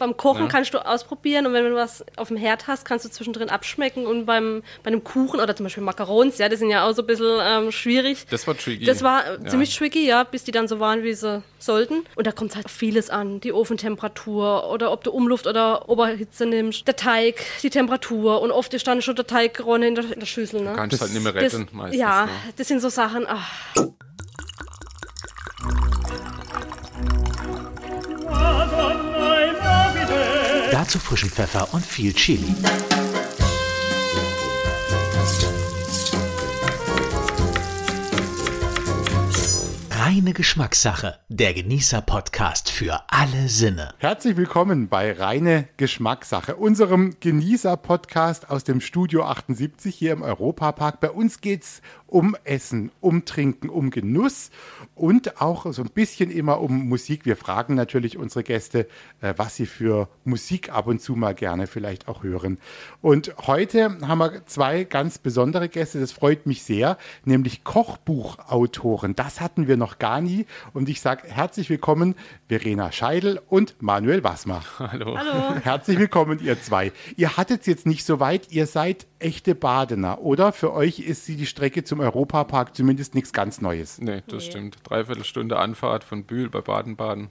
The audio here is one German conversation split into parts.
beim Kochen Ja. kannst du ausprobieren und wenn du was auf dem Herd hast, kannst du zwischendrin abschmecken und beim, bei einem Kuchen oder zum Beispiel Macarons, ja, die sind ja auch so ein bisschen ähm, schwierig. Das war tricky. Das war äh, Ja. ziemlich tricky, ja, bis die dann so waren, wie sie sollten. Und da kommt halt vieles an. Die Ofentemperatur oder ob du Umluft oder Oberhitze nimmst. Der Teig, die Temperatur. Und oft ist dann schon der Teig geronnen in der, in der Schüssel. Ne? Kannst halt nicht mehr Das, retten, meistens. ja, ne? das sind so Sachen. Ach, Dazu frischen Pfeffer und viel Chili. Reine Geschmackssache. Der Genießer-Podcast für alle Sinne. Herzlich willkommen bei Reine Geschmackssache, unserem Genießer-Podcast aus dem Studio 78 hier im Europapark. Bei uns geht's um Essen, um Trinken, um Genuss und auch so ein bisschen immer um Musik. Wir fragen natürlich unsere Gäste, äh, was sie für Musik ab und zu mal gerne vielleicht auch hören. Und heute haben wir zwei ganz besondere Gäste, das freut mich sehr, nämlich Kochbuchautoren. Das hatten wir noch gar nie. Und ich sage herzlich willkommen, Verena Scheidel und Manuel Wassmer. Hallo. hallo. Herzlich willkommen, ihr zwei. Ihr hattet es jetzt nicht so weit, ihr seid echte Badener, oder? Für euch ist sie die Strecke zum Europapark zumindest nichts ganz Neues. Nee, das stimmt. Dreiviertel Stunde Anfahrt von Bühl bei Baden-Baden.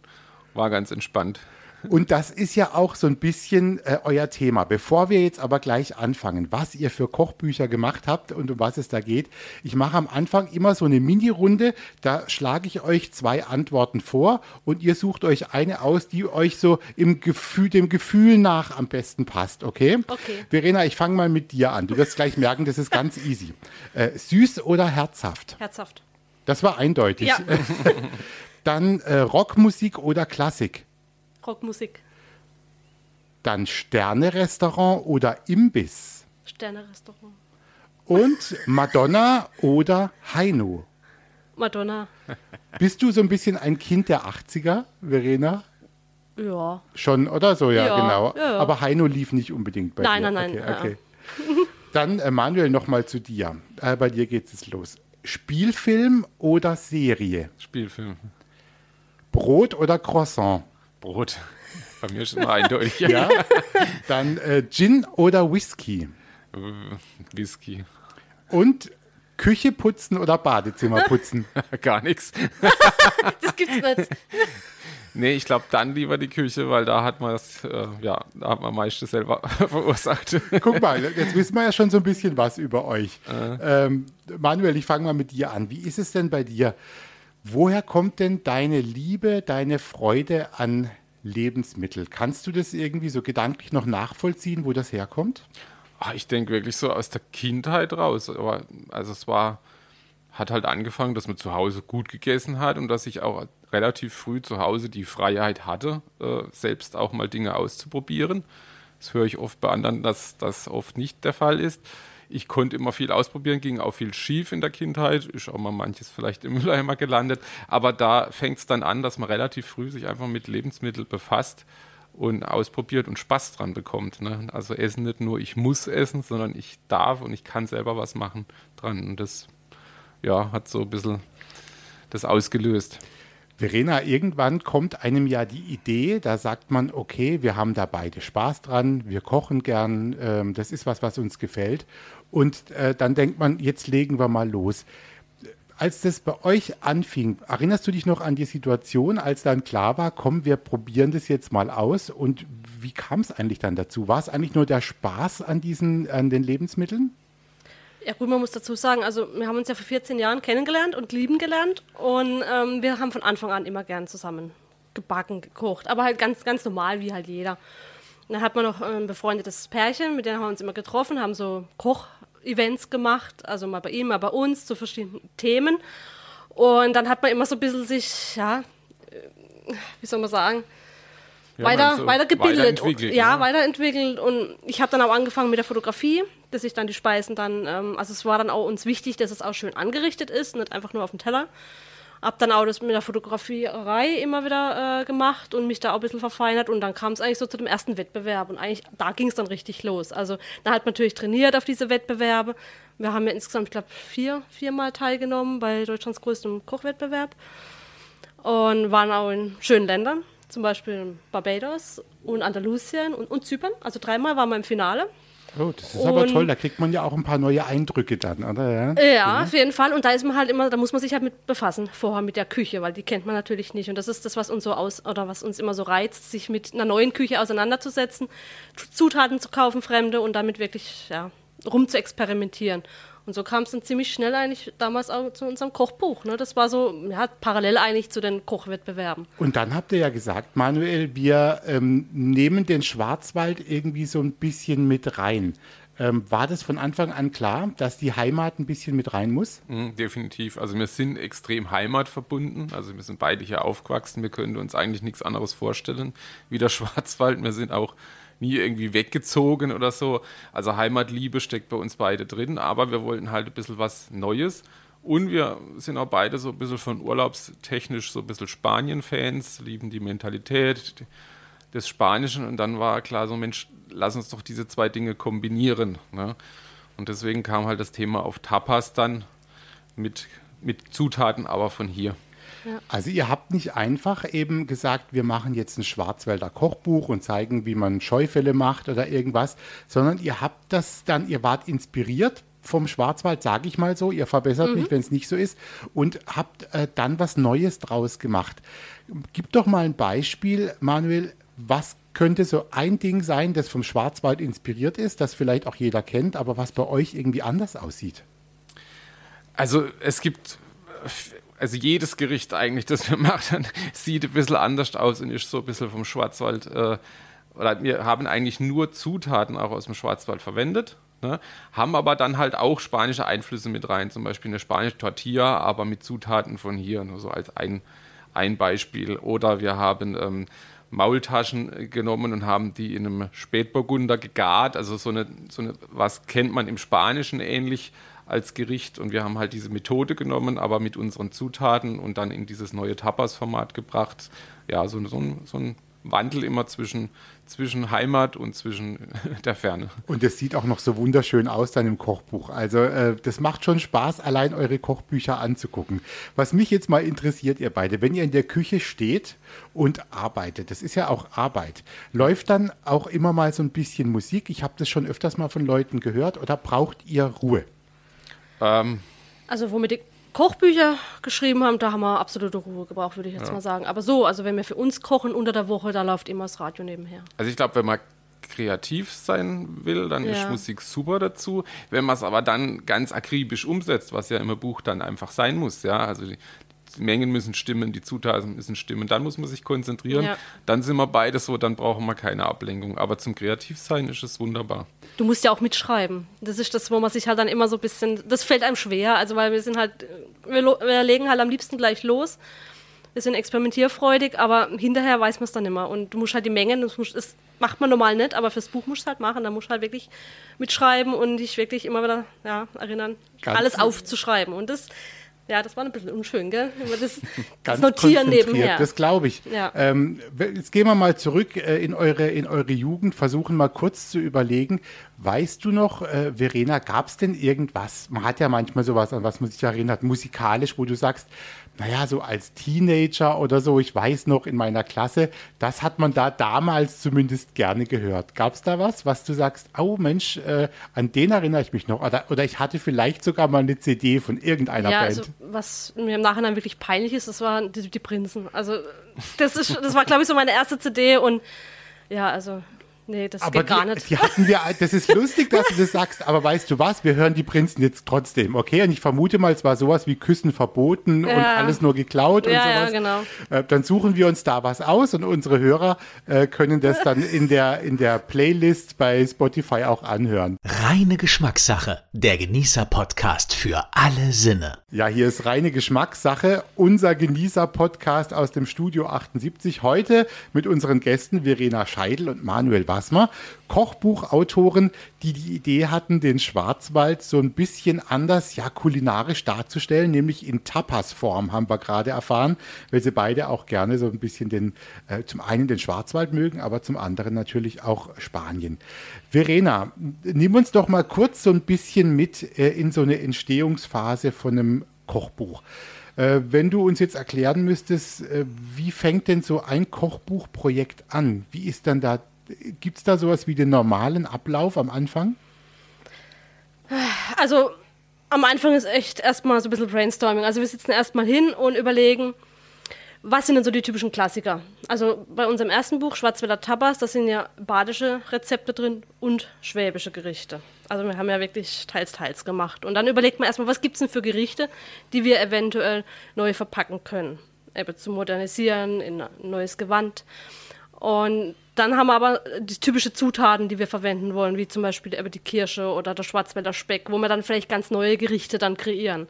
War ganz entspannt. Und das ist ja auch so ein bisschen äh, euer Thema. Bevor wir jetzt aber gleich anfangen, was ihr für Kochbücher gemacht habt und um was es da geht, ich mache am Anfang immer so eine Mini-Runde. Da schlage ich euch zwei Antworten vor und ihr sucht euch eine aus, die euch so im Gefühl, dem Gefühl nach am besten passt, okay? Okay. Verena, ich fange mal mit dir an. Du wirst gleich merken, das ist ganz easy. Äh, süß oder herzhaft? Herzhaft. Das war eindeutig. Ja, Dann äh, Rockmusik oder Klassik? Rockmusik. Dann Sterne-Restaurant oder Imbiss. Sterne-Restaurant. Und Madonna oder Heino. Madonna. Bist du so ein bisschen ein Kind der 80er, Verena? Ja. Schon, oder so? Ja, Ja, genau. ja, ja. Aber Heino lief nicht unbedingt bei Nein, dir. nein, nein, Okay, okay. Dann, äh, Manuel, nochmal zu dir. Äh, bei dir geht es los. Spielfilm oder Serie? Spielfilm. Brot oder Croissant? Brot. Bei mir ist es immer eindeutig. Ja. Dann äh, Gin oder Whisky? Äh, Whisky. Und Küche putzen oder Badezimmer putzen? Gar nichts. Das gibt's nicht. Nee, ich glaube dann lieber die Küche, weil da hat man es, äh, ja, da hat man meistens selber verursacht. Guck mal, jetzt wissen wir ja schon so ein bisschen was über euch. Ähm, Manuel, ich fange mal mit dir an. Wie ist es denn bei dir? Woher kommt denn deine Liebe, deine Freude an Lebensmittel? Kannst du das irgendwie so gedanklich noch nachvollziehen, wo das herkommt? Ah, ich denke wirklich so aus der Kindheit raus. Aber also es war, hat halt angefangen, dass man zu Hause gut gegessen hat und dass ich auch relativ früh zu Hause die Freiheit hatte, äh, selbst auch mal Dinge auszuprobieren. Das höre ich oft bei anderen, dass das oft nicht der Fall ist. Ich konnte immer viel ausprobieren, ging auch viel schief in der Kindheit, ist auch mal manches vielleicht im Mülleimer gelandet. Aber da fängt es dann an, dass man relativ früh sich einfach mit Lebensmitteln befasst und ausprobiert und Spaß dran bekommt. Ne? Also Essen nicht nur, ich muss essen, sondern ich darf und ich kann selber was machen dran. Und das ja, hat so ein bisschen das ausgelöst. Verena, irgendwann kommt einem ja die Idee, da sagt man, okay, wir haben da beide Spaß dran, wir kochen gern, ähm, das ist was, was uns gefällt. Und äh, dann denkt man, jetzt legen wir mal los. Als das bei euch anfing, erinnerst du dich noch an die Situation, als dann klar war, komm, wir probieren das jetzt mal aus? Und wie kam es eigentlich dann dazu? War es eigentlich nur der Spaß an diesen, an den Lebensmitteln? Ja, gut, man muss dazu sagen, also wir haben uns ja vor 14 Jahren kennengelernt und lieben gelernt und ähm, wir haben von Anfang an immer gern zusammen gebacken, gekocht, aber halt ganz, ganz normal, wie halt jeder. Und dann hat man noch ein befreundetes Pärchen, mit denen haben wir uns immer getroffen, haben so Koch-Events gemacht, also mal bei ihm, mal bei uns, zu verschiedenen Themen. Und dann hat man immer so ein bisschen sich, ja, äh, wie soll man sagen, Ja, weiter, so weitergebildet. weiterentwickelt, ja, ne? weiterentwickelt. Und ich habe dann auch angefangen mit der Fotografie, dass ich dann die Speisen dann, ähm, also es war dann auch uns wichtig, dass es auch schön angerichtet ist, nicht einfach nur auf dem Teller. Hab dann auch das mit der Fotografierei immer wieder äh, gemacht und mich da auch ein bisschen verfeinert und dann kam es eigentlich so zu dem ersten Wettbewerb und eigentlich da ging es dann richtig los. Also da hat man natürlich trainiert auf diese Wettbewerbe. Wir haben ja insgesamt, ich glaube, vier, viermal teilgenommen bei Deutschlands größtem Kochwettbewerb und waren auch in schönen Ländern. zum Beispiel Barbados und Andalusien und, und Zypern. Also dreimal waren wir im Finale. Oh, das ist aber Und- toll. Da kriegt man ja auch ein paar neue Eindrücke dann, oder? Ja. Ja, auf jeden Fall. Und da ist man halt immer, da muss man sich halt mit befassen, vorher mit der Küche, weil die kennt man natürlich nicht. Und das ist das, was uns so aus oder was uns immer so reizt, sich mit einer neuen Küche auseinanderzusetzen, Zutaten zu kaufen, fremde und damit wirklich ja, rum zu experimentieren. Und so kam es dann ziemlich schnell eigentlich damals auch zu unserem Kochbuch. Ne? Das war so ja, parallel eigentlich zu den Kochwettbewerben. Und dann habt ihr ja gesagt, Manuel, wir ähm, nehmen den Schwarzwald irgendwie so ein bisschen mit rein. Ähm, war das von Anfang an klar, dass die Heimat ein bisschen mit rein muss? Mhm, definitiv. Also wir sind extrem heimatverbunden. Also wir sind beide hier aufgewachsen. Wir können uns eigentlich nichts anderes vorstellen wie der Schwarzwald. Wir sind auch nie irgendwie weggezogen oder so. Also Heimatliebe steckt bei uns beide drin, aber wir wollten halt ein bisschen was Neues. Und wir sind auch beide so ein bisschen von urlaubstechnisch so ein bisschen Spanien-Fans, lieben die Mentalität des Spanischen. Und dann war klar so, Mensch, lass uns doch diese zwei Dinge kombinieren. Ne? Und deswegen kam halt das Thema auf Tapas dann mit, mit Zutaten, aber von hier. Also ihr habt nicht einfach eben gesagt, wir machen jetzt ein Schwarzwälder Kochbuch und zeigen, wie man Scheufälle macht oder irgendwas, sondern ihr habt das dann, ihr wart inspiriert vom Schwarzwald, sage ich mal so, ihr verbessert mich, wenn es nicht so ist, und habt äh, dann was Neues draus gemacht. Gib doch mal ein Beispiel, Manuel, was könnte so ein Ding sein, das vom Schwarzwald inspiriert ist, das vielleicht auch jeder kennt, aber was bei euch irgendwie anders aussieht? Also es gibt, also jedes Gericht eigentlich, das wir machen, sieht ein bisschen anders aus und ist so ein bisschen vom Schwarzwald, äh, oder wir haben eigentlich nur Zutaten auch aus dem Schwarzwald verwendet. Ne? Haben aber dann halt auch spanische Einflüsse mit rein, zum Beispiel eine spanische Tortilla, aber mit Zutaten von hier, nur so als ein, ein Beispiel. Oder wir haben ähm, Maultaschen genommen und haben die in einem Spätburgunder gegart, also so eine, so eine, was kennt man im Spanischen ähnlich als Gericht und wir haben halt diese Methode genommen, aber mit unseren Zutaten und dann in dieses neue Tapas-Format gebracht. Ja, so, so, ein, so ein Wandel immer zwischen, zwischen Heimat und zwischen der Ferne. Und es sieht auch noch so wunderschön aus dann im Kochbuch. Also äh, das macht schon Spaß, allein eure Kochbücher anzugucken. Was mich jetzt mal interessiert, ihr beide, wenn ihr in der Küche steht und arbeitet, das ist ja auch Arbeit, läuft dann auch immer mal so ein bisschen Musik? Ich habe das schon öfters mal von Leuten gehört. Oder braucht ihr Ruhe? Ähm, Also, womit die Kochbücher geschrieben haben, da haben wir absolute Ruhe gebraucht, würde ich jetzt mal sagen. Aber so, also wenn wir für uns kochen unter der Woche, da läuft immer das Radio nebenher. Also ich glaube, wenn man kreativ sein will, dann ist Ja. Musik super dazu. Wenn man es aber dann ganz akribisch umsetzt, was ja im Buch dann einfach sein muss, ja, also die, die Mengen müssen stimmen, die Zutaten müssen stimmen, dann muss man sich konzentrieren. Ja. Dann sind wir beide so, dann brauchen wir keine Ablenkung. Aber zum Kreativsein ist es wunderbar. Du musst ja auch mitschreiben. Das ist das, wo man sich halt dann immer so ein bisschen, das fällt einem schwer, also weil wir sind halt, wir, wir legen halt am liebsten gleich los. Wir sind experimentierfreudig, aber hinterher weiß man es dann immer. Und du musst halt die Mengen, das, musst, das macht man normal nicht, aber fürs Buch musst du halt machen. Da musst du halt wirklich mitschreiben und dich wirklich immer wieder ja, erinnern, Ganz- alles aufzuschreiben. Und das, ja, das war ein bisschen unschön, gell? Immer das, das Notieren nebenher. Das glaube ich. Ja. Ähm, jetzt gehen wir mal zurück äh, in, eure, in eure Jugend, versuchen mal kurz zu überlegen. Weißt du noch, äh, Verena, gab es denn irgendwas? Man hat ja manchmal sowas, an was man sich erinnert, musikalisch, wo du sagst, naja, so als Teenager oder so, ich weiß noch in meiner Klasse, das hat man da damals zumindest gerne gehört. Gab es da was, was du sagst, oh Mensch, äh, an den erinnere ich mich noch? Oder, oder ich hatte vielleicht sogar mal eine CD von irgendeiner Ja, Band. also was mir im Nachhinein wirklich peinlich ist, das waren die, die Prinzen. Also das ist, das war glaube ich so meine erste CD und ja, also nee, das Aber geht gar die, nicht. die hatten wir, das ist lustig, dass du das sagst, aber weißt du was, wir hören die Prinzen jetzt trotzdem, okay? Und ich vermute mal, es war sowas wie Küssen verboten und Ja. alles nur geklaut und Ja, ja, sowas. genau. Äh, dann suchen wir uns da was aus und unsere Hörer äh, können das dann in der, in der Playlist bei Spotify auch anhören. Reine Geschmackssache. Der Genießer-Podcast für alle Sinne. Ja, hier ist reine Geschmackssache, unser Genießer-Podcast aus dem Studio 78. Heute mit unseren Gästen Verena Scheidel und Manuel Wassmer, Kochbuchautoren, die die Idee hatten, den Schwarzwald so ein bisschen anders, ja, kulinarisch darzustellen, nämlich in Tapas-Form, haben wir gerade erfahren, weil sie beide auch gerne so ein bisschen den, äh, zum einen den Schwarzwald mögen, aber zum anderen natürlich auch Spanien. Verena, nimm uns doch mal kurz so ein bisschen mit äh, in so eine Entstehungsphase von einem Kochbuch. Äh, wenn du uns jetzt erklären müsstest, äh, wie fängt denn so ein Kochbuchprojekt an? Wie ist dann da, gibt es da sowas wie den normalen Ablauf am Anfang? Also am Anfang ist echt erstmal so ein bisschen Brainstorming. Also wir sitzen erstmal hin und überlegen, was sind denn so die typischen Klassiker? Also bei unserem ersten Buch, Schwarzwälder Tapas, da sind ja badische Rezepte drin und schwäbische Gerichte. Also wir haben ja wirklich teils, teils gemacht. Und dann überlegt man erstmal, was gibt es denn für Gerichte, die wir eventuell neu verpacken können. Eben zu modernisieren, in ein neues Gewand. Und dann haben wir aber die typischen Zutaten, die wir verwenden wollen, wie zum Beispiel eben die Kirsche oder der Schwarzwälder Speck, wo wir dann vielleicht ganz neue Gerichte dann kreieren.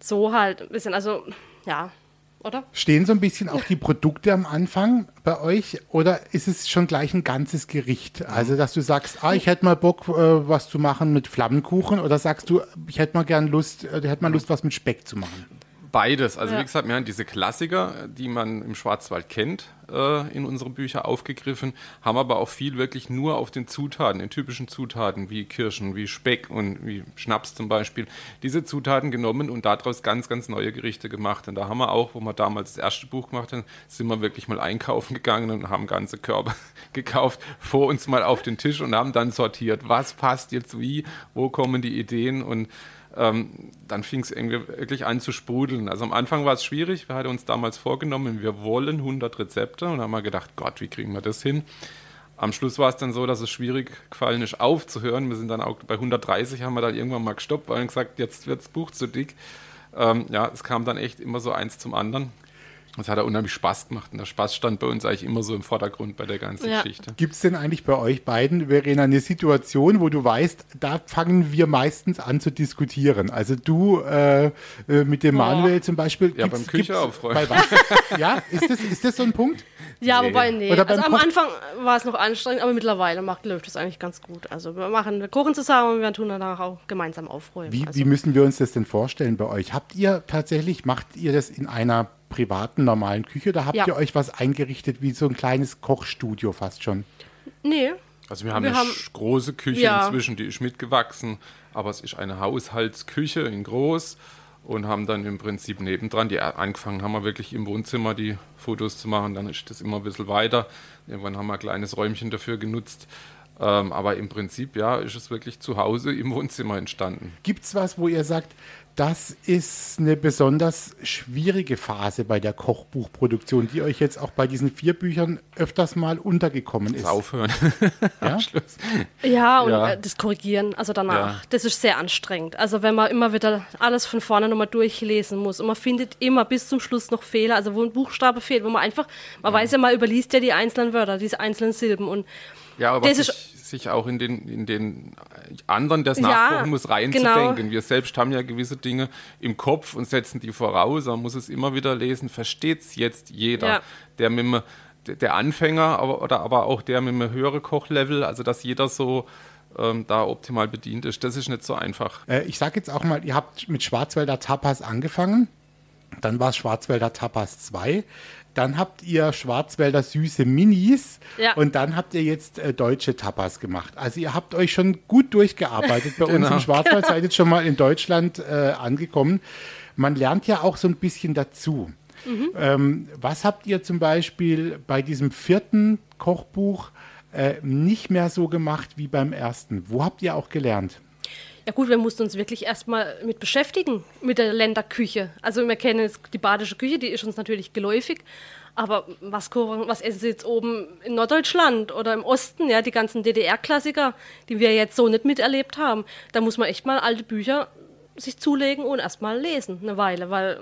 So halt ein bisschen, also ja, oder? Stehen so ein bisschen auch die Produkte am Anfang bei euch oder ist es schon gleich ein ganzes Gericht? Also, dass du sagst, ah, ich hätte mal Bock, äh, was zu machen mit Flammenkuchen oder sagst du, ich hätte mal gern Lust, äh, hätte mal Lust, was mit Speck zu machen? Beides. Also Ja. wie gesagt, wir haben diese Klassiker, die man im Schwarzwald kennt, äh, in unsere Bücher aufgegriffen, haben aber auch viel wirklich nur auf den Zutaten, den typischen Zutaten wie Kirschen, wie Speck und wie Schnaps zum Beispiel, diese Zutaten genommen und daraus ganz, ganz neue Gerichte gemacht. Und da haben wir auch, wo wir damals das erste Buch gemacht haben, sind wir wirklich mal einkaufen gegangen und haben ganze Körbe gekauft, vor uns mal auf den Tisch und haben dann sortiert, was passt jetzt wie, wo kommen die Ideen und ähm, dann fing es irgendwie wirklich an zu sprudeln. Also am Anfang war es schwierig. Wir hatten uns damals vorgenommen, wir wollen 100 Rezepte und haben wir gedacht, Gott, wie kriegen wir das hin? Am Schluss war es dann so, dass es schwierig gefallen ist, aufzuhören. Wir sind dann auch bei 130 haben wir dann irgendwann mal gestoppt, weil wir gesagt, jetzt wird das Buch zu dick. Ähm, ja, es kam dann echt immer so eins zum anderen. Es hat ja unheimlich Spaß gemacht und der Spaß stand bei uns eigentlich immer so im Vordergrund bei der ganzen Ja. Geschichte. Gibt es denn eigentlich bei euch beiden, Verena, eine Situation, wo du weißt, da fangen wir meistens an zu diskutieren? Also du äh, äh, mit dem Boah. Manuel zum Beispiel. Ja, beim Küche aufräumen. Bei was? ja, ist das, ist das so ein Punkt? Ja, Nee. wobei, nee. Oder Also am Koch- Anfang war es noch anstrengend, aber mittlerweile macht, läuft es eigentlich ganz gut. Also wir machen, wir kochen zusammen und wir tun danach auch gemeinsam aufräumen. Wie, also, wie müssen wir uns das denn vorstellen bei euch? Habt ihr tatsächlich, macht ihr das in einer privaten, normalen Küche oder habt Ja. ihr euch was eingerichtet wie so ein kleines Kochstudio fast schon? nee, Also wir haben Wir eine haben- große Küche Ja. inzwischen, die ist mitgewachsen, aber es ist eine Haushaltsküche in groß und haben dann im Prinzip nebendran, die angefangen haben wir wirklich im Wohnzimmer die Fotos zu machen, dann ist das immer ein bisschen weiter. Irgendwann haben wir ein kleines Räumchen dafür genutzt. Ähm, aber im Prinzip, ja, ist es wirklich zu Hause im Wohnzimmer entstanden. Gibt es was, wo ihr sagt, das ist eine besonders schwierige Phase bei der Kochbuchproduktion, die euch jetzt auch bei diesen vier Büchern öfters mal untergekommen ist? Das Aufhören. Ja? Schluss. Ja, und Ja. Äh, das Korrigieren, also danach, Ja. das ist sehr anstrengend. Also wenn man immer wieder alles von vorne nochmal durchlesen muss und man findet immer bis zum Schluss noch Fehler, also wo ein Buchstabe fehlt, wo man einfach, man weiß ja, man überliest ja die einzelnen Wörter, diese einzelnen Silben und Ja, aber Das ist- sich auch in den, in den anderen, der es Ja, nachkochen muss, reinzudenken. genau. Wir selbst haben ja gewisse Dinge im Kopf und setzen die voraus. Man muss es immer wieder lesen. Versteht es jetzt jeder? Ja. Der mit dem, der Anfänger aber, oder aber auch der mit einem höheren Kochlevel, also dass jeder so ähm, da optimal bedient ist. Das ist nicht so einfach. Äh, ich sage jetzt auch mal, ihr habt mit Schwarzwälder Tapas angefangen, dann war es Schwarzwälder Tapas 2, dann habt ihr Schwarzwälder süße Minis Ja. und dann habt ihr jetzt äh, deutsche Tapas gemacht. Also ihr habt euch schon gut durchgearbeitet bei uns Genau. im Schwarzwald, seid jetzt schon mal in Deutschland äh, angekommen. Man lernt ja auch so ein bisschen dazu. Ähm, was habt ihr zum Beispiel bei diesem vierten Kochbuch äh, nicht mehr so gemacht wie beim ersten? Wo habt ihr auch gelernt? Ja gut, wir mussten uns wirklich erstmal mit beschäftigen, mit der Länderküche. Also wir kennen jetzt die badische Küche, die ist uns natürlich geläufig. Aber was, was essen sie jetzt oben in Norddeutschland oder im Osten, ja, die ganzen DDR-Klassiker, die wir jetzt so nicht miterlebt haben. Da muss man echt mal alte Bücher sich zulegen und erstmal lesen, eine Weile, weil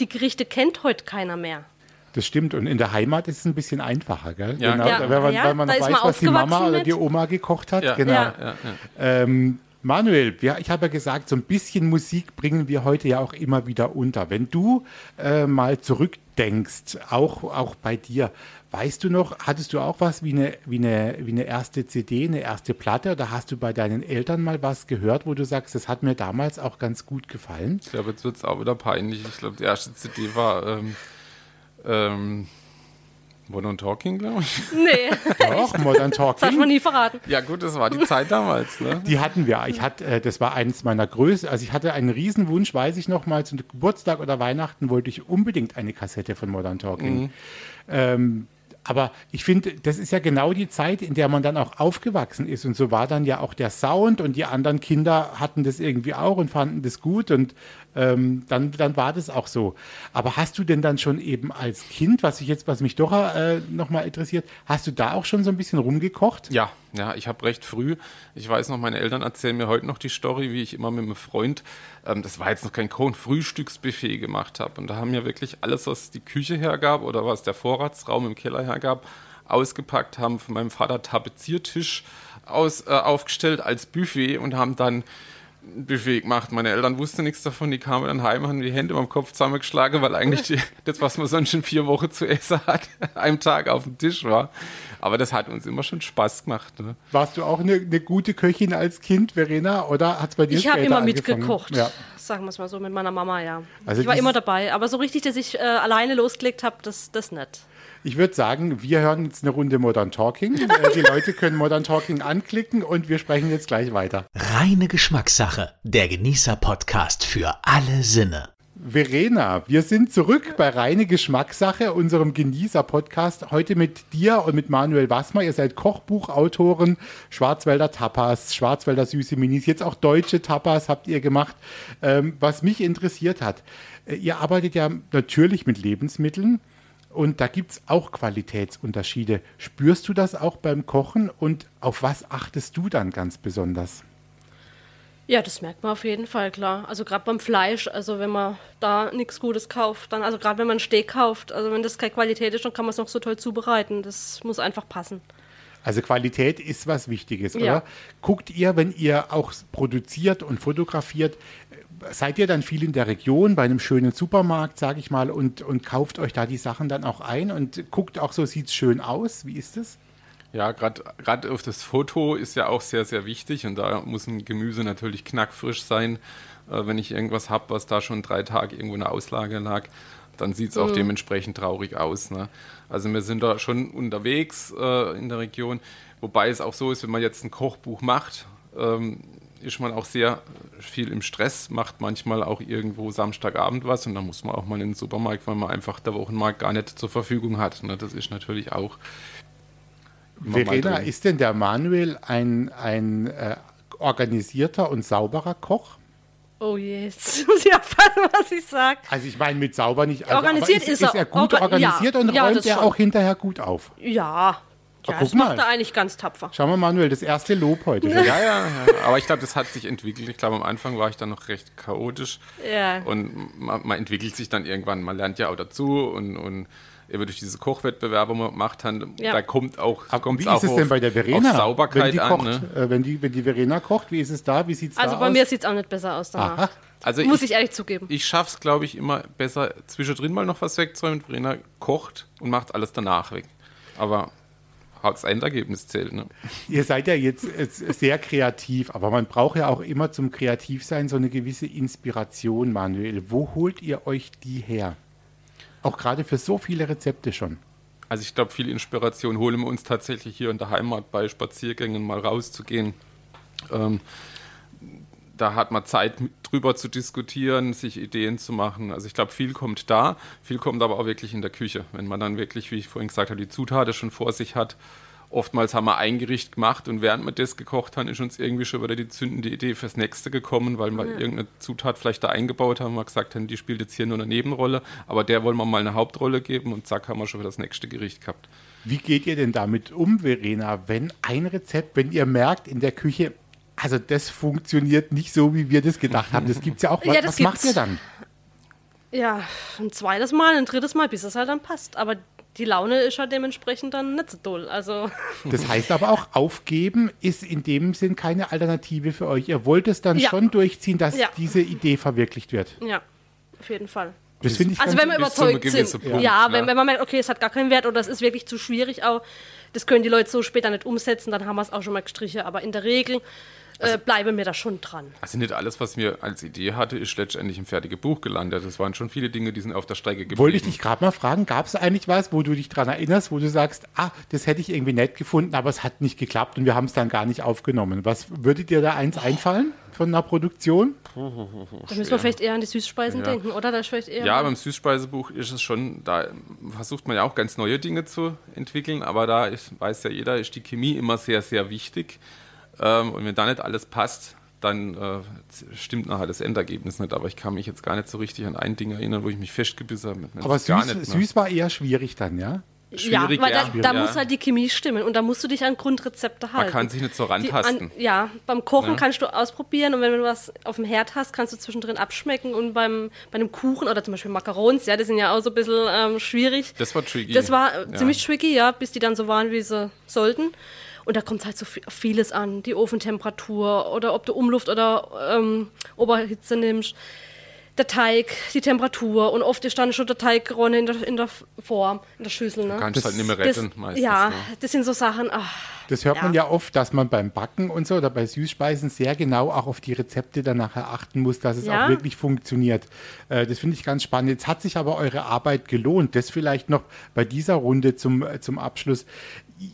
die Gerichte kennt heute keiner mehr. Das stimmt. Und in der Heimat ist es ein bisschen einfacher, gell? Ja, genau. Ja, weil man, ja, weil man weiß, man was die Mama aufgewachsen oder die mit. Oma gekocht hat. Ja, Genau. Ja. Ja, ja. Ähm, Manuel, wir, ich habe ja gesagt, so ein bisschen Musik bringen wir heute ja auch immer wieder unter. Wenn du äh, mal zurückdenkst, auch, auch bei dir, weißt du noch, hattest du auch was wie eine, wie, eine, wie eine erste CD, eine erste Platte oder hast du bei deinen Eltern mal was gehört, wo du sagst, das hat mir damals auch ganz gut gefallen? Ich glaube, jetzt wird es auch wieder peinlich. Ich glaube, die erste CD war ähm, ähm, Modern Talking, glaube ich. Nee, Doch, Modern das hat Talking. man nie verraten. Ja gut, das war die Zeit damals. Ne? Die hatten wir. Ich hatte, äh, das war eines meiner größten. Also ich hatte einen Riesenwunsch, weiß ich noch mal, zum Geburtstag oder Weihnachten wollte ich unbedingt eine Kassette von Modern Talking. Ähm, aber ich finde, das ist ja genau die Zeit, in der man dann auch aufgewachsen ist. Und so war dann ja auch der Sound und die anderen Kinder hatten das irgendwie auch und fanden das gut. Und ähm, dann, dann war das auch so. Aber hast du denn dann schon eben als Kind, was ich jetzt, was mich doch äh, nochmal interessiert, hast du da auch schon so ein bisschen rumgekocht? Ja, ja, ich habe recht früh, ich weiß noch, meine Eltern erzählen mir heute noch die Story, wie ich immer mit einem Freund, ähm, das war jetzt noch kein Kochen, Frühstücksbuffet gemacht habe. Und da haben wir wirklich alles, was die Küche hergab oder was der Vorratsraum im Keller hergab, ausgepackt, haben von meinem Vater Tapeziertisch aus, äh, aufgestellt als Buffet und haben dann Buffet gemacht. Meine Eltern wussten nichts davon, die kamen dann heim, haben die Hände beim Kopf zusammengeschlagen, weil eigentlich die, das, was man sonst in vier Wochen zu essen hat, einem Tag auf dem Tisch war. Aber das hat uns immer schon Spaß gemacht. Ne? Warst du auch eine, eine gute Köchin als Kind, Verena, oder hat es bei dir Ich habe immer angefangen? mitgekocht. Ja. Sagen wir es mal so, mit meiner Mama, ja. Also ich war immer dabei. Aber so richtig, dass ich äh, alleine losgelegt habe, das, das nicht. Ich würde sagen, wir hören jetzt eine Runde Modern Talking. Äh, Die Leute können Modern Talking anklicken und wir sprechen jetzt gleich weiter. Reine Geschmackssache. Der Genießer-Podcast für alle Sinne. Verena, wir sind zurück bei Reine Geschmackssache, unserem Genießer-Podcast. Heute mit dir und mit Manuel Wassmer. Ihr seid Kochbuchautoren, Schwarzwälder Tapas, Schwarzwälder Süße Minis, jetzt auch deutsche Tapas habt ihr gemacht. Ähm, was mich interessiert hat, äh, ihr arbeitet ja natürlich mit Lebensmitteln und da gibt es auch Qualitätsunterschiede. Spürst du das auch beim Kochen und auf was achtest du dann ganz besonders? Ja, das merkt man auf jeden Fall, klar. Also gerade beim Fleisch, also wenn man da nichts Gutes kauft, dann, also gerade wenn man ein Steak kauft, also wenn das keine Qualität ist, dann kann man es noch so toll zubereiten. Das muss einfach passen. Also Qualität ist was Wichtiges, Ja. oder? Guckt ihr, wenn ihr auch produziert und fotografiert, seid ihr dann viel in der Region bei einem schönen Supermarkt, sage ich mal, und, und kauft euch da die Sachen dann auch ein und guckt auch so, sieht es schön aus? Wie ist es? Ja, gerade auf das Foto ist ja auch sehr, sehr wichtig und da muss ein Gemüse natürlich knackfrisch sein. Äh, wenn ich irgendwas habe, was da schon drei Tage irgendwo in der Auslage lag, dann sieht es auch dementsprechend traurig aus. Ne? Also wir sind da schon unterwegs äh, in der Region, wobei es auch so ist, wenn man jetzt ein Kochbuch macht, ähm, ist man auch sehr viel im Stress, macht manchmal auch irgendwo Samstagabend was und dann muss man auch mal in den Supermarkt, weil man einfach der Wochenmarkt gar nicht zur Verfügung hat. Ne? Das ist natürlich auch Verena, ist denn der Manuel ein, ein äh, organisierter und sauberer Koch? Oh je, jetzt muss ich aufpassen, was ich sage. Also ich meine mit sauber nicht. Also, Organisiert aber ist, ist ist er. er gut Orga- organisiert ja. und Ja, räumt er schon. auch hinterher gut auf. Ja, ja guck das macht mal. er eigentlich ganz tapfer. Schau mal, Manuel, das erste Lob heute. Ja, ja, ja. aber ich glaube, das hat sich entwickelt. Ich glaube, am Anfang war ich dann noch recht chaotisch. Ja. Und man, man entwickelt sich dann irgendwann, man lernt ja auch dazu und, und eben durch diese Kochwettbewerbe, macht, dann, Ja. da kommt auch, Aber kommt's wie auch ist es auf, denn bei der Verena? Sauberkeit wenn die an. kocht, Ne? äh, wenn, die, wenn die Verena kocht, wie ist es da? Wie sieht es Also da bei aus? mir sieht es auch nicht besser aus danach. Aha. Also Muss ich, ich ehrlich zugeben. ich schaffe es, glaube ich, immer besser, zwischendrin mal noch was wegzuräumen. Verena kocht und macht alles danach weg. Aber das Endergebnis zählt. Ne? Ihr seid ja jetzt sehr kreativ, aber man braucht ja auch immer zum Kreativsein so eine gewisse Inspiration, Manuel. Wo holt ihr euch die her? Auch gerade für so viele Rezepte schon. Also ich glaube, viel Inspiration holen wir uns tatsächlich hier in der Heimat bei Spaziergängen mal rauszugehen. Ähm, da hat man Zeit, drüber zu diskutieren, sich Ideen zu machen. Also ich glaube, viel kommt da, viel kommt aber auch wirklich in der Küche. Wenn man dann wirklich, wie ich vorhin gesagt habe, die Zutaten schon vor sich hat. Oftmals haben wir ein Gericht gemacht und während wir das gekocht haben, ist uns irgendwie schon wieder die zündende Idee fürs nächste gekommen, weil wir irgendeine Zutat vielleicht da eingebaut haben, wir gesagt haben, die spielt jetzt hier nur eine Nebenrolle, aber der wollen wir mal eine Hauptrolle geben und zack, haben wir schon wieder das nächste Gericht gehabt. Wie geht ihr denn damit um, Verena, wenn ein Rezept, wenn ihr merkt in der Küche, also das funktioniert nicht so, wie wir das gedacht haben. Das gibt es ja auch. Ja, was das was macht ihr dann? Ja, ein zweites Mal, ein drittes Mal, bis es halt dann passt. Aber die Laune ist halt dementsprechend dann nicht so doll. Also, Das heißt aber auch, aufgeben ist in dem Sinn keine Alternative für euch. Ihr wollt es dann Ja. schon durchziehen, dass Ja. diese Idee verwirklicht wird. ja, auf jeden Fall. Das finde ich Also wenn wir überzeugt sind. Punkt, ja, wenn, wenn man merkt, okay, es hat gar keinen Wert oder es ist wirklich zu schwierig auch, das können die Leute so später nicht umsetzen, dann haben wir es auch schon mal gestrichen. Aber in der Regel äh, bleibe mir da schon dran. Also nicht alles, was mir als Idee hatte, ist letztendlich im fertigen Buch gelandet. Das waren schon viele Dinge, die sind auf der Strecke geblieben. Wollte ich dich gerade mal fragen, gab es eigentlich was, wo du dich dran erinnerst, wo du sagst, ah, das hätte ich irgendwie nett gefunden, aber es hat nicht geklappt und wir haben es dann gar nicht aufgenommen. Was würde dir da eins einfallen von einer Produktion? Da müssen wir vielleicht eher an die Süßspeisen Ja. denken, oder? Da ist vielleicht eher Ja, beim Süßspeisebuch ist es schon, da versucht man ja auch ganz neue Dinge zu entwickeln, aber da ist, weiß ja jeder, ist die Chemie immer sehr, sehr wichtig. Ähm, und wenn da nicht alles passt, dann äh, stimmt nachher das Endergebnis nicht. Aber ich kann mich jetzt gar nicht so richtig an ein Ding erinnern, wo ich mich festgebissen habe. Aber gar süß, nicht, süß war eher schwierig dann, ja? ja, Schwierig, weil da, ja. da Ja. muss halt die Chemie stimmen und da musst du dich an Grundrezepte halten. Man kann sich nicht so Die rantasten. An, ja, beim Kochen Ja. kannst du ausprobieren und wenn du was auf dem Herd hast, kannst du zwischendrin abschmecken und beim, bei einem Kuchen oder zum Beispiel Macarons, ja, die sind ja auch so ein bisschen ähm, schwierig. Das war tricky. Das war äh, Ja. ziemlich tricky, ja, bis die dann so waren, wie sie sollten. Und da kommt halt so vieles an, die Ofentemperatur oder ob du Umluft oder ähm, Oberhitze nimmst. Der Teig, die Temperatur und oft ist dann schon der Teigronne in der, in der Form, in der Schüssel. Ne? Kannst Das- halt nicht mehr Das, retten meistens. ja, ne? das sind so Sachen. Ach, Das hört Ja. man ja oft, dass man beim Backen und so oder bei Süßspeisen sehr genau auch auf die Rezepte dann nachher achten muss, dass es Ja. auch wirklich funktioniert. Äh, das finde ich ganz spannend. Jetzt hat sich aber eure Arbeit gelohnt. Das vielleicht noch bei dieser Runde zum, äh, zum Abschluss.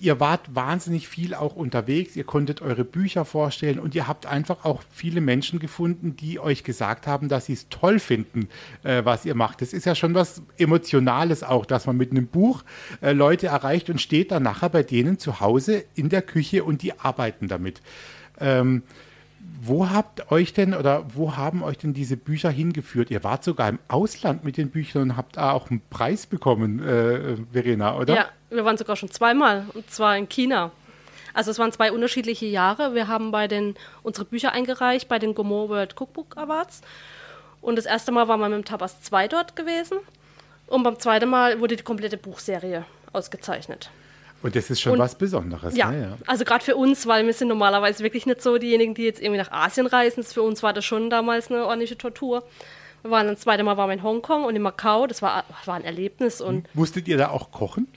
Ihr wart wahnsinnig viel auch unterwegs, ihr konntet eure Bücher vorstellen und ihr habt einfach auch viele Menschen gefunden, die euch gesagt haben, dass sie es toll finden, äh, was ihr macht. Das ist ja schon was Emotionales auch, dass man mit einem Buch äh, Leute erreicht und steht dann nachher bei denen zu Hause in der Küche und die arbeiten damit. Ähm, wo habt euch denn oder wo haben euch denn diese Bücher hingeführt? Ihr wart sogar im Ausland mit den Büchern und habt da auch einen Preis bekommen, äh, Verena, oder? Ja, wir waren sogar schon zweimal, und zwar in China. Also es waren zwei unterschiedliche Jahre. Wir haben bei den, unsere Bücher eingereicht bei den Gourmand World Cookbook Awards. Und das erste Mal waren wir mit dem Tapas 2 dort gewesen. Und beim zweiten Mal wurde die komplette Buchserie ausgezeichnet. Und das ist schon Und- was Besonderes. Ja, Ne? ja. also gerade für uns, weil wir sind normalerweise wirklich nicht so diejenigen, die jetzt irgendwie nach Asien reisen. Für uns war das schon damals eine ordentliche Tortur. Wir waren das zweite Mal waren wir in Hongkong und in Macau. Das war, war ein Erlebnis und Musstet ihr da auch kochen?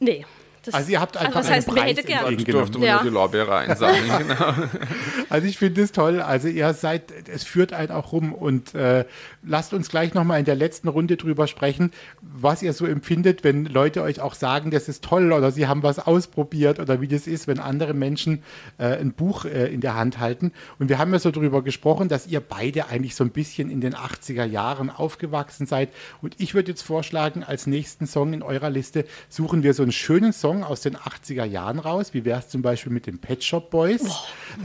Nee. Das, Also ihr habt einfach was einen heißt, wer Preis hätte Ich durfte Ja. nur die Lorbeere einsammeln. genau. Also ich finde es toll. Also ihr seid, es führt einen auch rum und äh, lasst uns gleich nochmal in der letzten Runde drüber sprechen, was ihr so empfindet, wenn Leute euch auch sagen, das ist toll oder sie haben was ausprobiert oder wie das ist, wenn andere Menschen äh, ein Buch äh, in der Hand halten. Und wir haben ja so drüber gesprochen, dass ihr beide eigentlich so ein bisschen in den 80er Jahren aufgewachsen seid. Und ich würde jetzt vorschlagen, als nächsten Song in eurer Liste suchen wir so einen schönen Song aus den 80er Jahren raus. Wie wäre es zum Beispiel mit den Pet Shop Boys?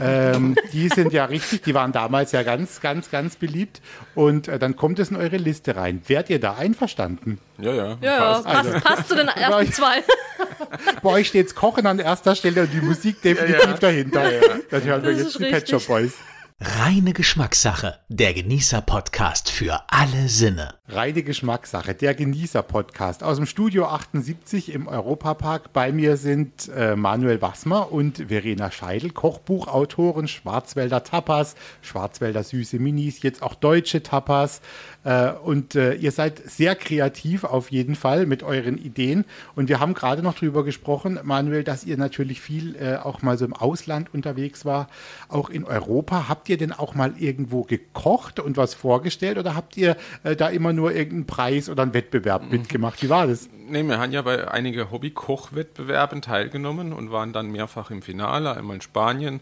Ähm, die sind ja richtig, die waren damals ja ganz, ganz, ganz beliebt. Und äh, dann kommt es in eure Liste rein. Wärt ihr da einverstanden? Ja, ja. Ja, ja, passt. Also- passt zu den ersten zwei. Bei euch steht Kochen an erster Stelle und die Musik definitiv ja. dahinter. Dann hören wir Das jetzt ist die Pet Shop richtig. Boys. Reine Geschmackssache. Der Genießer-Podcast für alle Sinne. Reine Geschmackssache, der Genießer-Podcast aus dem Studio 78 im Europapark. Bei mir sind äh, Manuel Wassmer und Verena Scheidel, Kochbuchautoren, Schwarzwälder Tapas, Schwarzwälder süße Minis, jetzt auch deutsche Tapas. Äh, und äh, ihr seid sehr kreativ auf jeden Fall mit euren Ideen. Und wir haben gerade noch drüber gesprochen, Manuel, dass ihr natürlich viel äh, auch mal so im Ausland unterwegs war, auch in Europa. Habt ihr denn auch mal irgendwo gekocht und was vorgestellt oder habt ihr äh, da immer nur irgendeinen Preis oder einen Wettbewerb mitgemacht? Wie war das? Nee, wir haben ja bei einigen Hobby-Kochwettbewerben teilgenommen und waren dann mehrfach im Finale, einmal in Spanien,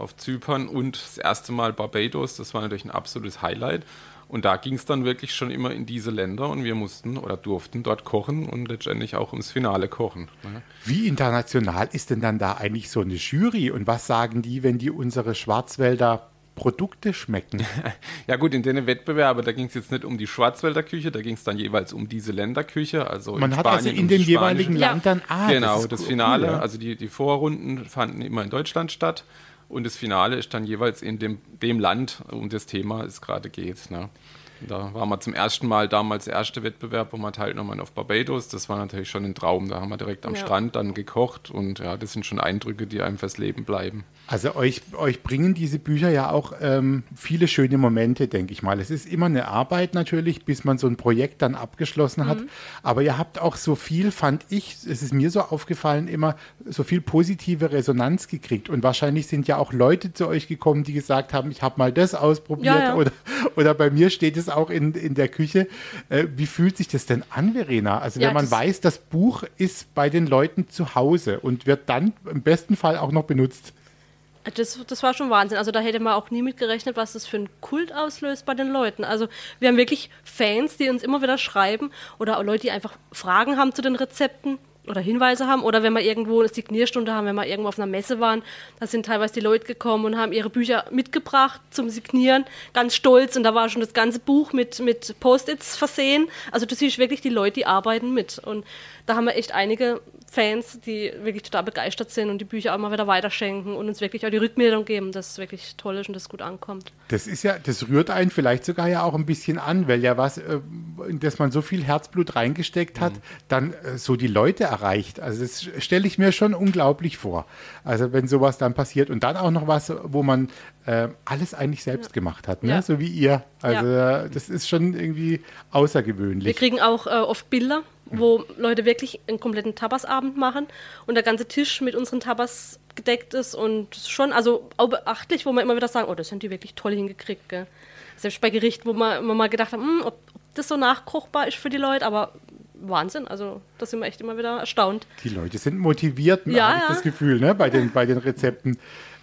auf Zypern und das erste Mal Barbados. Das war natürlich ein absolutes Highlight. Und da ging es dann wirklich schon immer in diese Länder und wir mussten oder durften dort kochen und letztendlich auch ums Finale kochen. ne? Wie international ist denn dann da eigentlich so eine Jury und was sagen die, wenn die unsere Schwarzwälder Produkte schmecken? Ja gut, in den Wettbewerben, da ging es jetzt nicht um die Schwarzwälder Küche, da ging es dann jeweils um diese Länderküche. Also Man in hat also Spanien in um dem die jeweiligen. Land dann, ah, genau, das, cool, Finale, ja. also die, die Vorrunden fanden immer in Deutschland statt und das Finale ist dann jeweils in dem, dem Land, um das Thema es gerade geht. Ne? Da waren wir zum ersten Mal damals der erste Wettbewerb, wo wir teilgenommen auf Barbados. Das war natürlich schon ein Traum. Da haben wir direkt am Ja. Strand dann gekocht und ja, das sind schon Eindrücke, die einem fürs Leben bleiben. Also euch, euch bringen diese Bücher ja auch ähm, viele schöne Momente, denke ich mal. Es ist immer eine Arbeit natürlich, bis man so ein Projekt dann abgeschlossen hat. Aber ihr habt auch so viel, fand ich, es ist mir so aufgefallen, immer so viel positive Resonanz gekriegt. Und wahrscheinlich sind ja auch Leute zu euch gekommen, die gesagt haben, ich habe mal das ausprobiert Ja, ja. Oder, oder bei mir steht es auch in, in der Küche. Äh, wie fühlt sich das denn an, Verena? Also wenn Ja, man das- weiß, das Buch ist bei den Leuten zu Hause und wird dann im besten Fall auch noch benutzt. Das, das war schon Wahnsinn. Also da hätte man auch nie mit gerechnet, was das für einen Kult auslöst bei den Leuten. Also wir haben wirklich Fans, die uns immer wieder schreiben oder auch Leute, die einfach Fragen haben zu den Rezepten oder Hinweise haben oder wenn wir irgendwo eine Signierstunde haben, wenn wir irgendwo auf einer Messe waren, da sind teilweise die Leute gekommen und haben ihre Bücher mitgebracht zum Signieren, ganz stolz und da war schon das ganze Buch mit, mit Post-its versehen. Also du siehst wirklich die Leute, die arbeiten mit und da haben wir echt einige Fans, die wirklich total begeistert sind und die Bücher auch mal wieder weiterschenken und uns wirklich auch die Rückmeldung geben, dass es wirklich toll ist und dass es gut ankommt. Das ist ja, das rührt einen vielleicht sogar ja auch ein bisschen an, weil ja was, äh, in das man so viel Herzblut reingesteckt hat, dann äh, so die Leute erreicht. Also das stelle ich mir schon unglaublich vor. Also wenn sowas dann passiert und dann auch noch was, wo man äh, alles eigentlich selbst gemacht hat, ne? Ja. so wie ihr. Also Ja. das ist schon irgendwie Wir außergewöhnlich. kriegen auch äh, oft Bilder, wo Leute wirklich einen kompletten Tabasabend machen und der ganze Tisch mit unseren Tabas gedeckt ist und schon, also auch beachtlich, wo man immer wieder sagen, oh, das sind die wirklich toll hingekriegt. Gell? Selbst bei Gerichten, wo man immer mal gedacht hat, hm, ob, ob das so nachkochbar ist für die Leute, aber Wahnsinn, also da sind wir echt immer wieder erstaunt. Die Leute sind motiviert, Ja, habe ich ja. das Gefühl, ne, bei, den, bei den Rezepten.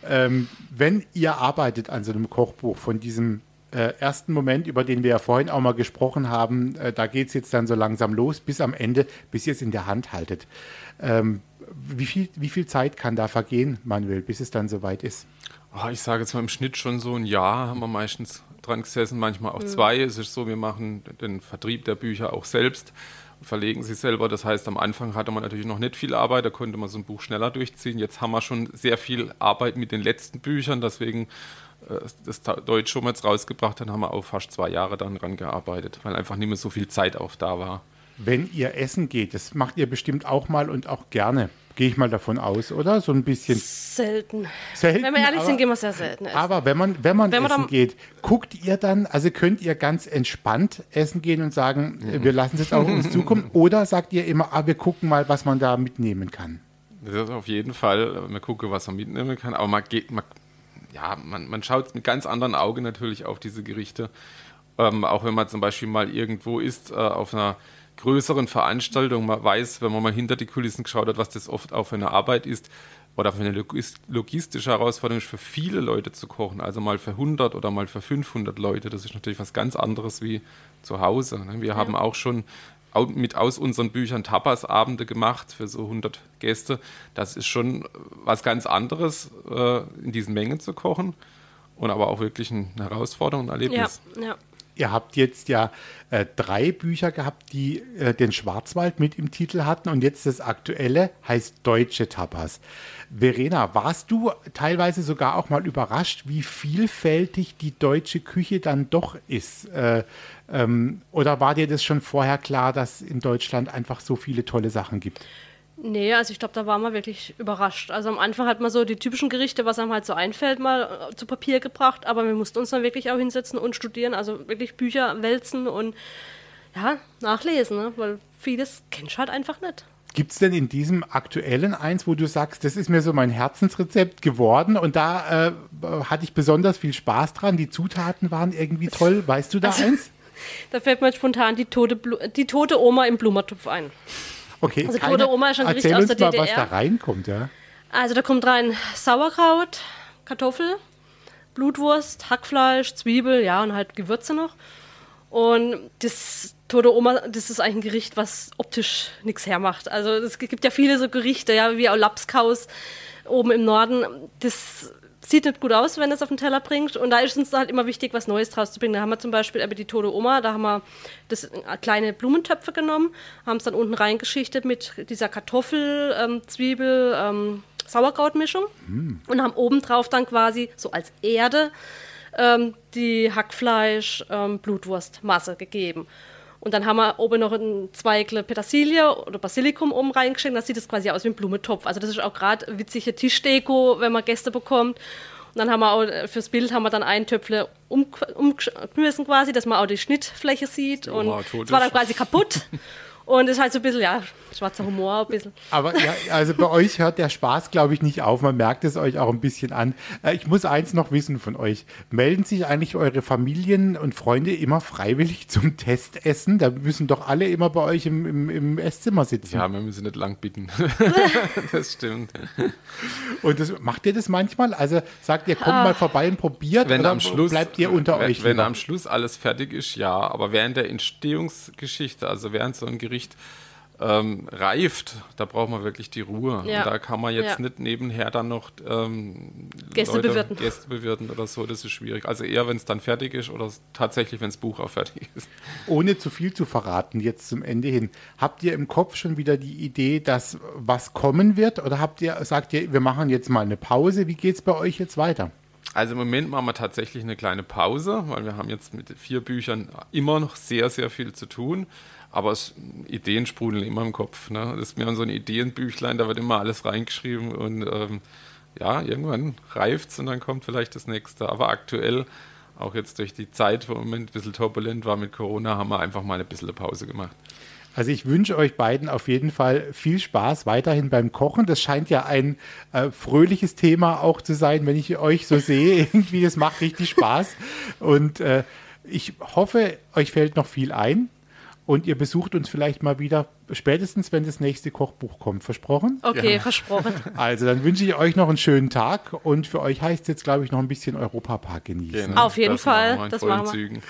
Ähm, wenn ihr arbeitet an so einem Kochbuch von diesem äh, ersten Moment, über den wir ja vorhin auch mal gesprochen haben, äh, da geht es jetzt dann so langsam los, bis am Ende, bis ihr es in der Hand haltet. Ähm, wie, viel, wie viel Zeit kann da vergehen, Manuel, bis es dann soweit ist? Oh, ich sage jetzt mal im Schnitt schon so ein Jahr haben wir meistens dran gesessen, manchmal auch zwei. Es ist so, wir machen den Vertrieb der Bücher auch selbst, verlegen sie selber. Das heißt, am Anfang hatte man natürlich noch nicht viel Arbeit, da konnte man so ein Buch schneller durchziehen. Jetzt haben wir schon sehr viel Arbeit mit den letzten Büchern, deswegen äh, das Deutsch schon mal jetzt rausgebracht, dann haben wir auch fast zwei Jahre dann dran gearbeitet, weil einfach nicht mehr so viel Zeit auf da war. Wenn ihr essen geht, das macht ihr bestimmt auch mal und auch gerne, gehe ich mal davon aus, oder? So ein bisschen Selten. selten. Wenn wir ehrlich aber- sind, gehen wir sehr selten essen. Aber wenn man, wenn man Wenn man essen dann- geht, guckt ihr dann, also könnt ihr ganz entspannt essen gehen und sagen, äh, wir lassen es jetzt auf uns zukommen? Oder sagt ihr immer, ah, wir gucken mal, was man da mitnehmen kann? Das ist auf jeden Fall, man gucke, was man mitnehmen kann, aber man geht, man, ja, man, man schaut mit ganz anderen Augen natürlich auf diese Gerichte. Ähm, auch wenn man zum Beispiel mal irgendwo ist, äh, auf einer größeren Veranstaltung, man weiß, wenn man mal hinter die Kulissen geschaut hat, was das oft auch für eine Arbeit ist oder für eine logis- logistische Herausforderung ist, für viele Leute zu kochen, also mal für 100 oder mal für 500 Leute, das ist natürlich was ganz anderes wie zu Hause. Ne? Wir haben auch schon mit aus unseren Büchern Tapasabende gemacht für so 100 Gäste. Das ist schon was ganz anderes, äh, in diesen Mengen zu kochen und aber auch wirklich eine Herausforderung, ein ja, Erlebnis. ja. Ihr habt jetzt ja äh, drei Bücher gehabt, die äh, den Schwarzwald mit im Titel hatten und jetzt das aktuelle heißt Deutsche Tapas. Verena, warst du teilweise sogar auch mal überrascht, wie vielfältig die deutsche Küche dann doch ist? Äh, ähm, oder war dir das schon vorher klar, dass in Deutschland einfach so viele tolle Sachen gibt? Nee, also ich glaube, da waren wir wirklich überrascht. Also am Anfang hat man so die typischen Gerichte, was einem halt so einfällt, mal äh, zu Papier gebracht, aber wir mussten uns dann wirklich auch hinsetzen und studieren, also wirklich Bücher wälzen und ja, nachlesen, ne? weil vieles kennst du halt einfach nicht. Gibt es denn in diesem aktuellen eins, wo du sagst, das ist mir so mein Herzensrezept geworden und da äh, hatte ich besonders viel Spaß dran, die Zutaten waren irgendwie toll. Weißt du da eins? Da fällt mir spontan die tote, Blu die tote Oma im Blumentopf ein. Okay, Also keine- tote Oma ist ein Gericht aus der mal, was DDR. da reinkommt, ja. Also da kommt rein Sauerkraut, Kartoffel, Blutwurst, Hackfleisch, Zwiebel, ja und halt Gewürze noch. Und das tote Oma, das ist eigentlich ein Gericht, was optisch nichts hermacht. Also es gibt ja viele so Gerichte, ja, wie auch Lapskaus oben im Norden. Das sieht nicht gut aus, wenn es auf den Teller bringt. Und da ist uns halt immer wichtig, was Neues draus zu bringen. Da haben wir zum Beispiel eben die tote Oma, da haben wir das in kleine Blumentöpfe genommen, haben es dann unten reingeschichtet mit dieser Kartoffel, ähm, Zwiebel, ähm, Sauerkrautmischung und haben obendrauf dann quasi so als Erde ähm, die Hackfleisch-Blutwurstmasse ähm, gegeben. Und dann haben wir oben noch ein Zweigel Petersilie oder Basilikum oben reingeschenkt. Das sieht das quasi aus wie ein Blumentopf. Also das ist auch gerade witzige Tischdeko, wenn man Gäste bekommt. Und dann haben wir auch äh, fürs Bild haben wir dann ein Töpfle umgeschmissen quasi, dass man auch die Schnittfläche sieht. Und es war dann quasi kaputt. Und es ist halt so ein bisschen, ja, schwarzer Humor ein bisschen. Aber ja, also bei euch hört der Spaß, glaube ich, nicht auf. Man merkt es euch auch ein bisschen an. Äh, ich muss eins noch wissen von euch. Melden sich eigentlich eure Familien und Freunde immer freiwillig zum Testessen? Da müssen doch alle immer bei euch im, im, im Esszimmer sitzen. Ja, wir müssen nicht lang bitten. das stimmt. Und das, macht ihr das manchmal? Also sagt ihr, kommt ah. mal vorbei und probiert wenn oder am Schluss, bleibt ihr unter wenn, euch? Wenn am Schluss alles fertig ist, ja. Aber während der Entstehungsgeschichte, also während so ein Gericht ähm, reift, da braucht man wirklich die Ruhe. Ja. Und da kann man jetzt ja. nicht nebenher dann noch ähm, Gäste, Leute, bewirten. Gäste bewirten oder so, das ist schwierig. Also eher, wenn es dann fertig ist oder tatsächlich, wenn das Buch auch fertig ist. Ohne zu viel zu verraten, jetzt zum Ende hin, habt ihr im Kopf schon wieder die Idee, dass was kommen wird? Oder habt ihr, sagt ihr, wir machen jetzt mal eine Pause? Wie geht es bei euch jetzt weiter? Also im Moment machen wir tatsächlich eine kleine Pause, weil wir haben jetzt mit vier Büchern immer noch sehr, sehr viel zu tun. Aber es, Ideen sprudeln immer im Kopf. Ne? Das, wir haben so ein Ideenbüchlein, da wird immer alles reingeschrieben und ähm, ja, irgendwann reift es und dann kommt vielleicht das nächste. Aber aktuell, auch jetzt durch die Zeit, wo im Moment ein bisschen turbulent war mit Corona, haben wir einfach mal ein bisschen eine Pause gemacht. Also ich wünsche euch beiden auf jeden Fall viel Spaß weiterhin beim Kochen. Das scheint ja ein äh, fröhliches Thema auch zu sein, wenn ich euch so sehe. Irgendwie, das macht richtig Spaß. Und äh, ich hoffe, euch fällt noch viel ein. Und ihr besucht uns vielleicht mal wieder, spätestens wenn das nächste Kochbuch kommt. Versprochen? Okay, ja. versprochen. Also dann wünsche ich euch noch einen schönen Tag und für euch heißt es jetzt, glaube ich, noch ein bisschen Europapark genießen. Genau. Auf jeden das Fall. Machen das machen wir. Zügen.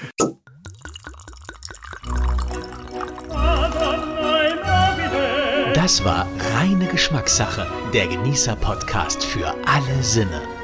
Das war reine Geschmackssache, der Genießer-Podcast für alle Sinne.